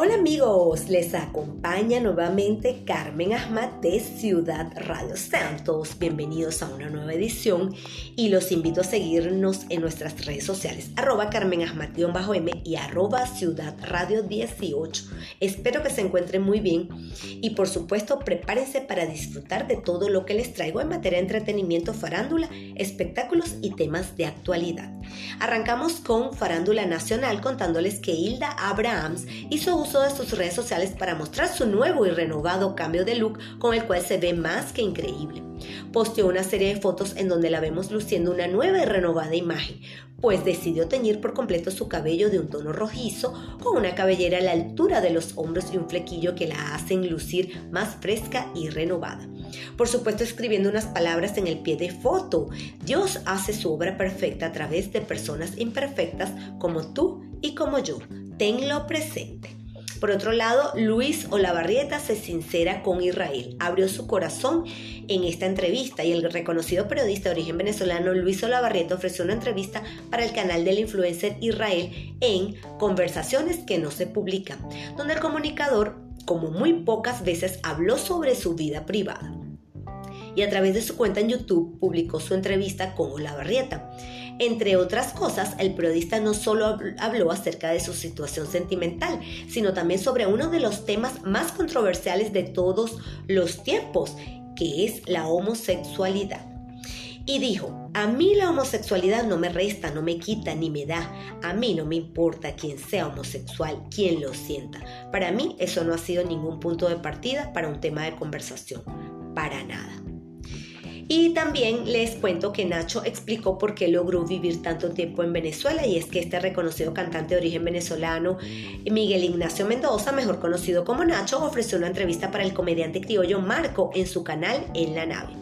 Hola amigos, les acompaña nuevamente Carmen Ahmad de Ciudad Radio Santos. Bienvenidos a una nueva edición y los invito a seguirnos en nuestras redes sociales, arroba Carmen Ahmad-M y arroba Ciudad Radio 18. Espero que se encuentren muy bien y por supuesto prepárense para disfrutar de todo lo que les traigo en materia de entretenimiento, farándula, espectáculos y temas de actualidad. Arrancamos con Farándula Nacional contándoles que Hilda Abrahams hizo uso de sus redes sociales para mostrar su nuevo y renovado cambio de look con el cual se ve más que increíble. Posteó una serie de fotos en donde la vemos luciendo una nueva y renovada imagen, pues decidió teñir por completo su cabello de un tono rojizo con una cabellera a la altura de los hombros y un flequillo que la hacen lucir más fresca y renovada. Por supuesto escribiendo unas palabras en el pie de foto. Dios hace su obra perfecta a través de personas imperfectas como tú y como yo. Tenlo presente. Por otro lado, Luis Olavarrieta se sincera con Israel. Abrió su corazón en esta entrevista y el reconocido periodista de origen venezolano Luis Olavarrieta ofreció una entrevista para el canal del influencer Israel en Conversaciones que no se publican, donde el comunicador, como muy pocas veces, habló sobre su vida privada y a través de su cuenta en YouTube publicó su entrevista con Olavarrieta. Entre otras cosas, el periodista no solo habló acerca de su situación sentimental, sino también sobre uno de los temas más controversiales de todos los tiempos, que es la homosexualidad. Y dijo, a mí la homosexualidad no me resta, no me quita ni me da. A mí no me importa quién sea homosexual, quién lo sienta. Para mí eso no ha sido ningún punto de partida para un tema de conversación. Para nada. Y también les cuento que Nacho explicó por qué logró vivir tanto tiempo en Venezuela y es que este reconocido cantante de origen venezolano, Miguel Ignacio Mendoza, mejor conocido como Nacho, ofreció una entrevista para el comediante criollo Marco en su canal En la nave.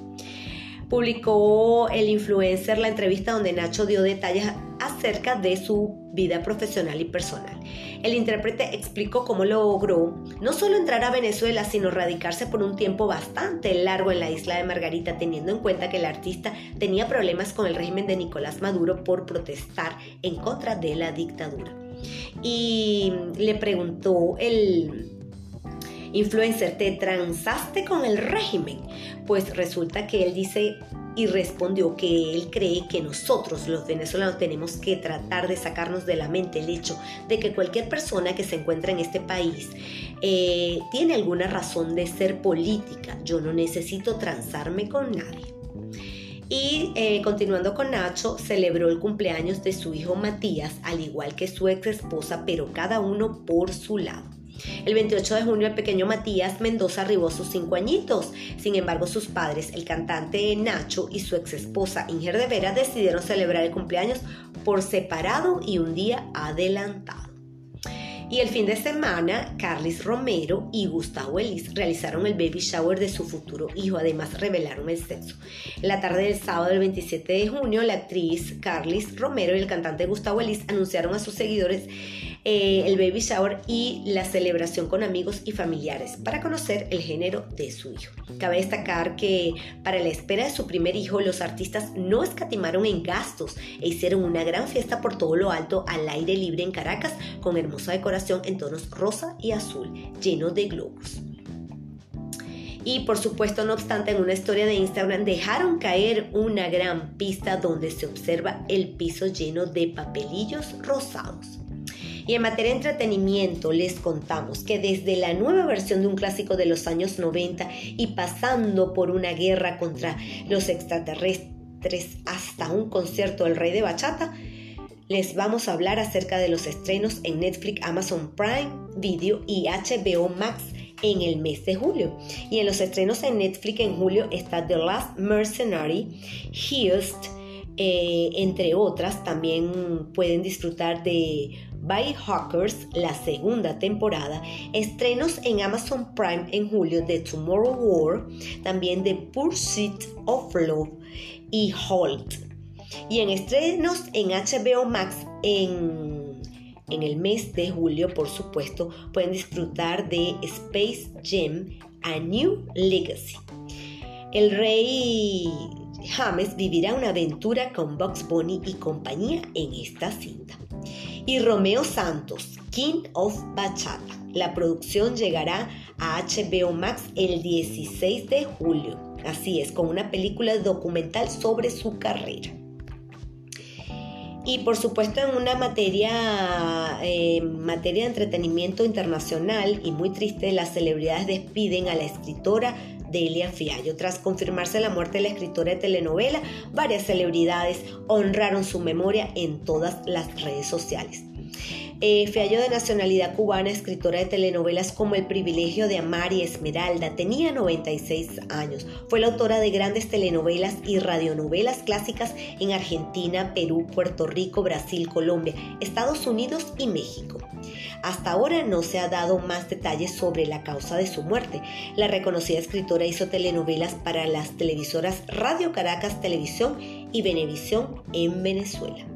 Publicó el influencer la entrevista donde Nacho dio detalles acerca de su vida profesional y personal. El intérprete explicó cómo logró no solo entrar a Venezuela, sino radicarse por un tiempo bastante largo en la isla de Margarita, teniendo en cuenta que el artista tenía problemas con el régimen de Nicolás Maduro por protestar en contra de la dictadura. Y le preguntó el influencer, ¿te transaste con el régimen? Pues resulta que él dice y respondió que él cree que nosotros los venezolanos tenemos que tratar de sacarnos de la mente el hecho de que cualquier persona que se encuentra en este país eh, tiene alguna razón de ser política. Yo no necesito transarme con nadie. Y eh, continuando con Nacho, celebró el cumpleaños de su hijo Matías, al igual que su ex esposa, pero cada uno por su lado. El 28 de junio el pequeño Matías Mendoza arribó sus cinco añitos. Sin embargo, sus padres, el cantante Nacho y su ex esposa Inger de Vera, decidieron celebrar el cumpleaños por separado y un día adelantado. Y el fin de semana, Carlis Romero y Gustavo Elis realizaron el baby shower de su futuro hijo. Además, revelaron el sexo. En la tarde del sábado del 27 de junio, la actriz Carlis Romero y el cantante Gustavo Elis anunciaron a sus seguidores eh, el baby shower y la celebración con amigos y familiares para conocer el género de su hijo. Cabe destacar que para la espera de su primer hijo los artistas no escatimaron en gastos e hicieron una gran fiesta por todo lo alto al aire libre en Caracas con hermosa decoración en tonos rosa y azul lleno de globos. Y por supuesto, no obstante, en una historia de Instagram dejaron caer una gran pista donde se observa el piso lleno de papelillos rosados. Y en materia de entretenimiento les contamos que desde la nueva versión de un clásico de los años 90 y pasando por una guerra contra los extraterrestres hasta un concierto del rey de bachata, les vamos a hablar acerca de los estrenos en Netflix, Amazon Prime Video y HBO Max en el mes de julio. Y en los estrenos en Netflix en julio está The Last Mercenary, Heist, eh, entre otras. También pueden disfrutar de by Hawkers, la segunda temporada, estrenos en Amazon Prime en julio de Tomorrow War, también de Pursuit of Love y Halt. Y en estrenos en HBO Max en, en el mes de julio, por supuesto, pueden disfrutar de Space Jam A New Legacy. El rey James vivirá una aventura con Bugs Bunny y compañía en esta cinta y Romeo Santos, King of Bachata. La producción llegará a HBO Max el 16 de julio. Así es, con una película documental sobre su carrera. Y por supuesto en una materia, eh, materia de entretenimiento internacional y muy triste, las celebridades despiden a la escritora Delia Fiallo. Tras confirmarse la muerte de la escritora de telenovela, varias celebridades honraron su memoria en todas las redes sociales. Eh, Fiallo de nacionalidad cubana, escritora de telenovelas como El privilegio de amar y Esmeralda, tenía 96 años. Fue la autora de grandes telenovelas y radionovelas clásicas en Argentina, Perú, Puerto Rico, Brasil, Colombia, Estados Unidos y México. Hasta ahora no se ha dado más detalles sobre la causa de su muerte. La reconocida escritora hizo telenovelas para las televisoras Radio Caracas Televisión y Venevisión en Venezuela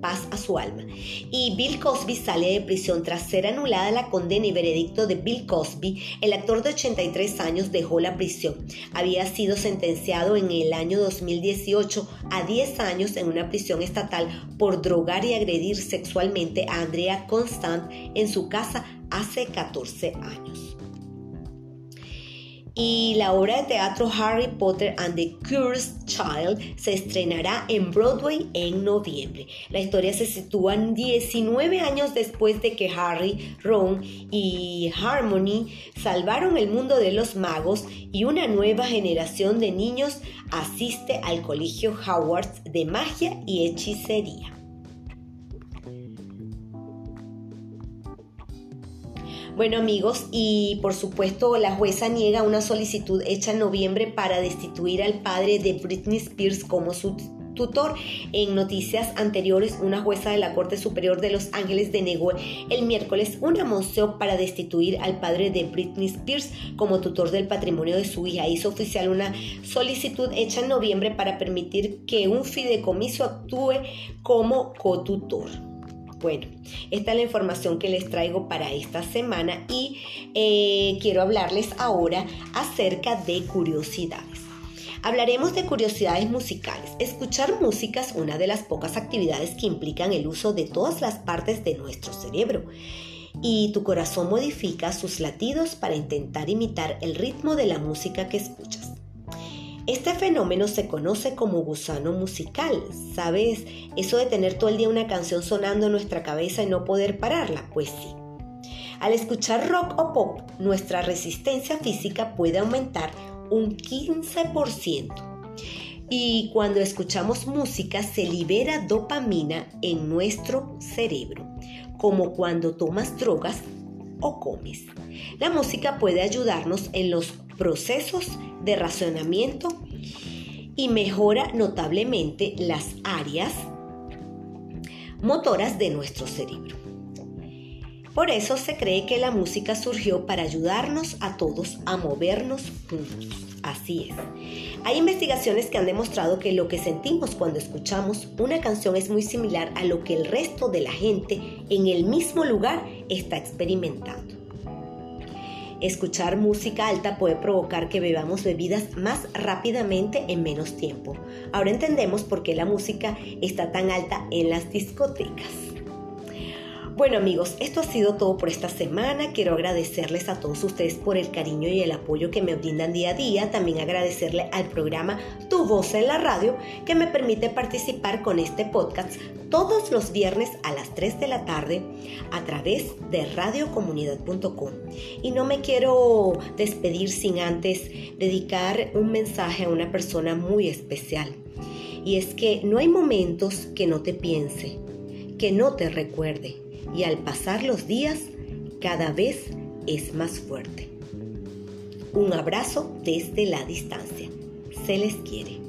paz a su alma. Y Bill Cosby sale de prisión tras ser anulada la condena y veredicto de Bill Cosby. El actor de 83 años dejó la prisión. Había sido sentenciado en el año 2018 a 10 años en una prisión estatal por drogar y agredir sexualmente a Andrea Constant en su casa hace 14 años y la obra de teatro Harry Potter and the Cursed Child se estrenará en Broadway en noviembre. La historia se sitúa 19 años después de que Harry, Ron y Harmony salvaron el mundo de los magos y una nueva generación de niños asiste al colegio Hogwarts de magia y hechicería. Bueno amigos, y por supuesto la jueza niega una solicitud hecha en noviembre para destituir al padre de Britney Spears como su tutor. En noticias anteriores, una jueza de la Corte Superior de Los Ángeles denegó el miércoles una moción para destituir al padre de Britney Spears como tutor del patrimonio de su hija. Hizo oficial una solicitud hecha en noviembre para permitir que un fideicomiso actúe como cotutor. Bueno, esta es la información que les traigo para esta semana y eh, quiero hablarles ahora acerca de curiosidades. Hablaremos de curiosidades musicales. Escuchar música es una de las pocas actividades que implican el uso de todas las partes de nuestro cerebro y tu corazón modifica sus latidos para intentar imitar el ritmo de la música que escuchas. Este fenómeno se conoce como gusano musical. ¿Sabes? Eso de tener todo el día una canción sonando en nuestra cabeza y no poder pararla. Pues sí. Al escuchar rock o pop, nuestra resistencia física puede aumentar un 15%. Y cuando escuchamos música se libera dopamina en nuestro cerebro, como cuando tomas drogas o comes. La música puede ayudarnos en los procesos de racionamiento y mejora notablemente las áreas motoras de nuestro cerebro. Por eso se cree que la música surgió para ayudarnos a todos a movernos juntos. Así es. Hay investigaciones que han demostrado que lo que sentimos cuando escuchamos una canción es muy similar a lo que el resto de la gente en el mismo lugar está experimentando. Escuchar música alta puede provocar que bebamos bebidas más rápidamente en menos tiempo. Ahora entendemos por qué la música está tan alta en las discotecas. Bueno amigos, esto ha sido todo por esta semana. Quiero agradecerles a todos ustedes por el cariño y el apoyo que me brindan día a día. También agradecerle al programa Tu Voz en la Radio que me permite participar con este podcast todos los viernes a las 3 de la tarde a través de radiocomunidad.com. Y no me quiero despedir sin antes dedicar un mensaje a una persona muy especial. Y es que no hay momentos que no te piense, que no te recuerde y al pasar los días cada vez es más fuerte. Un abrazo desde la distancia. Se les quiere.